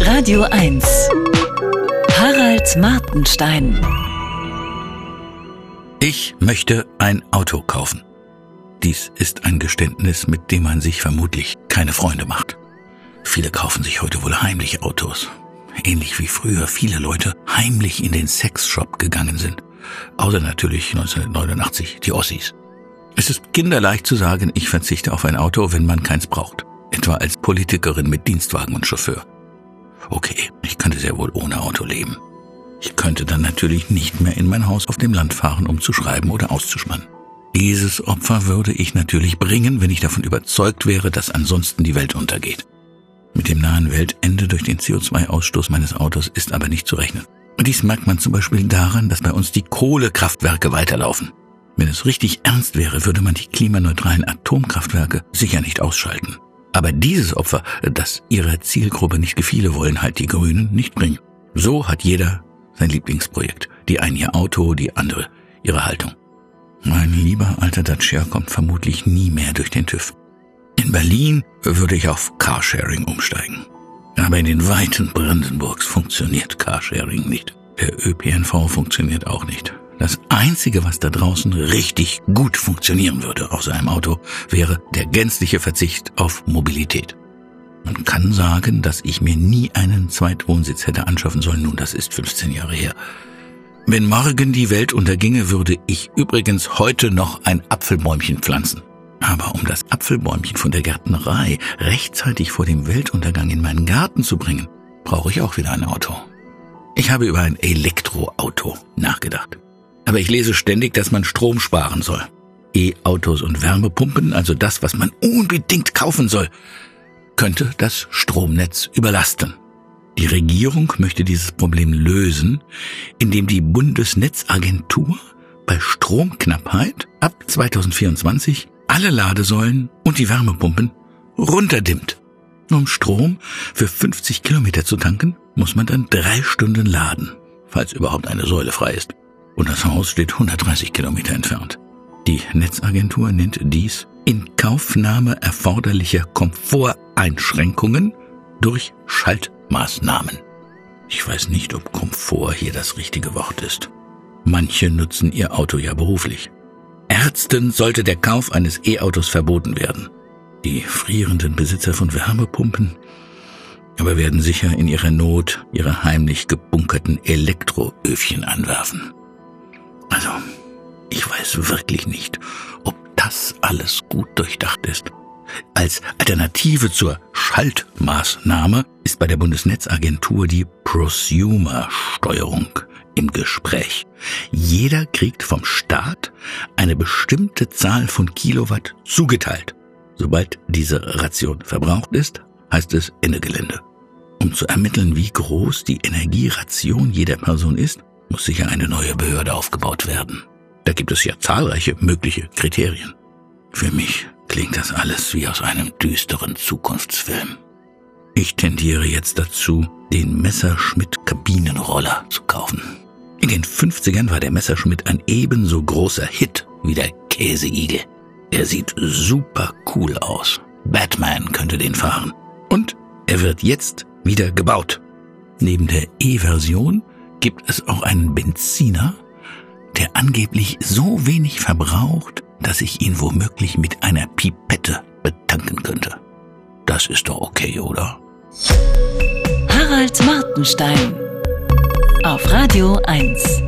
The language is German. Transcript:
Radio 1. Harald Martenstein. Ich möchte ein Auto kaufen. Dies ist ein Geständnis, mit dem man sich vermutlich keine Freunde macht. Viele kaufen sich heute wohl heimlich Autos. Ähnlich wie früher viele Leute heimlich in den Sexshop gegangen sind. Außer natürlich 1989 die Ossis. Es ist kinderleicht zu sagen, ich verzichte auf ein Auto, wenn man keins braucht. Etwa als Politikerin mit Dienstwagen und Chauffeur. Okay, ich könnte sehr wohl ohne Auto leben. Ich könnte dann natürlich nicht mehr in mein Haus auf dem Land fahren, um zu schreiben oder auszuspannen. Dieses Opfer würde ich natürlich bringen, wenn ich davon überzeugt wäre, dass ansonsten die Welt untergeht. Mit dem nahen Weltende durch den CO2-Ausstoß meines Autos ist aber nicht zu rechnen. Und dies merkt man zum Beispiel daran, dass bei uns die Kohlekraftwerke weiterlaufen. Wenn es richtig ernst wäre, würde man die klimaneutralen Atomkraftwerke sicher nicht ausschalten. Aber dieses Opfer, das ihrer Zielgruppe nicht gefiele, wollen halt die Grünen nicht bringen. So hat jeder sein Lieblingsprojekt. Die einen ihr Auto, die andere ihre Haltung. Mein lieber alter Dacia kommt vermutlich nie mehr durch den TÜV. In Berlin würde ich auf Carsharing umsteigen. Aber in den weiten Brandenburgs funktioniert Carsharing nicht. Der ÖPNV funktioniert auch nicht. Das Einzige, was da draußen richtig gut funktionieren würde außer einem Auto, wäre der gänzliche Verzicht auf Mobilität. Man kann sagen, dass ich mir nie einen Zweitwohnsitz hätte anschaffen sollen. Nun, das ist 15 Jahre her. Wenn morgen die Welt unterginge, würde ich übrigens heute noch ein Apfelbäumchen pflanzen. Aber um das Apfelbäumchen von der Gärtnerei rechtzeitig vor dem Weltuntergang in meinen Garten zu bringen, brauche ich auch wieder ein Auto. Ich habe über ein Elektroauto. Aber ich lese ständig, dass man Strom sparen soll. E-Autos und Wärmepumpen, also das, was man unbedingt kaufen soll, könnte das Stromnetz überlasten. Die Regierung möchte dieses Problem lösen, indem die Bundesnetzagentur bei Stromknappheit ab 2024 alle Ladesäulen und die Wärmepumpen runterdimmt. Um Strom für 50 Kilometer zu tanken, muss man dann drei Stunden laden, falls überhaupt eine Säule frei ist und das Haus steht 130 Kilometer entfernt. Die Netzagentur nennt dies in Kaufnahme erforderlicher Komforteinschränkungen durch Schaltmaßnahmen. Ich weiß nicht, ob Komfort hier das richtige Wort ist. Manche nutzen ihr Auto ja beruflich. Ärzten sollte der Kauf eines E-Autos verboten werden. Die frierenden Besitzer von Wärmepumpen aber werden sicher in ihrer Not ihre heimlich gebunkerten Elektroöfchen anwerfen. Also, ich weiß wirklich nicht, ob das alles gut durchdacht ist. Als Alternative zur Schaltmaßnahme ist bei der Bundesnetzagentur die Prosumer-Steuerung im Gespräch. Jeder kriegt vom Staat eine bestimmte Zahl von Kilowatt zugeteilt. Sobald diese Ration verbraucht ist, heißt es Ende Gelände. Um zu ermitteln, wie groß die Energieration jeder Person ist, muss sicher eine neue Behörde aufgebaut werden. Da gibt es ja zahlreiche mögliche Kriterien. Für mich klingt das alles wie aus einem düsteren Zukunftsfilm. Ich tendiere jetzt dazu, den Messerschmitt Kabinenroller zu kaufen. In den 50ern war der Messerschmitt ein ebenso großer Hit wie der Käseigel. Er sieht super cool aus. Batman könnte den fahren. Und er wird jetzt wieder gebaut. Neben der E-Version gibt es auch einen Benziner, der angeblich so wenig verbraucht, dass ich ihn womöglich mit einer Pipette betanken könnte. Das ist doch okay, oder? Harald Martenstein auf Radio 1.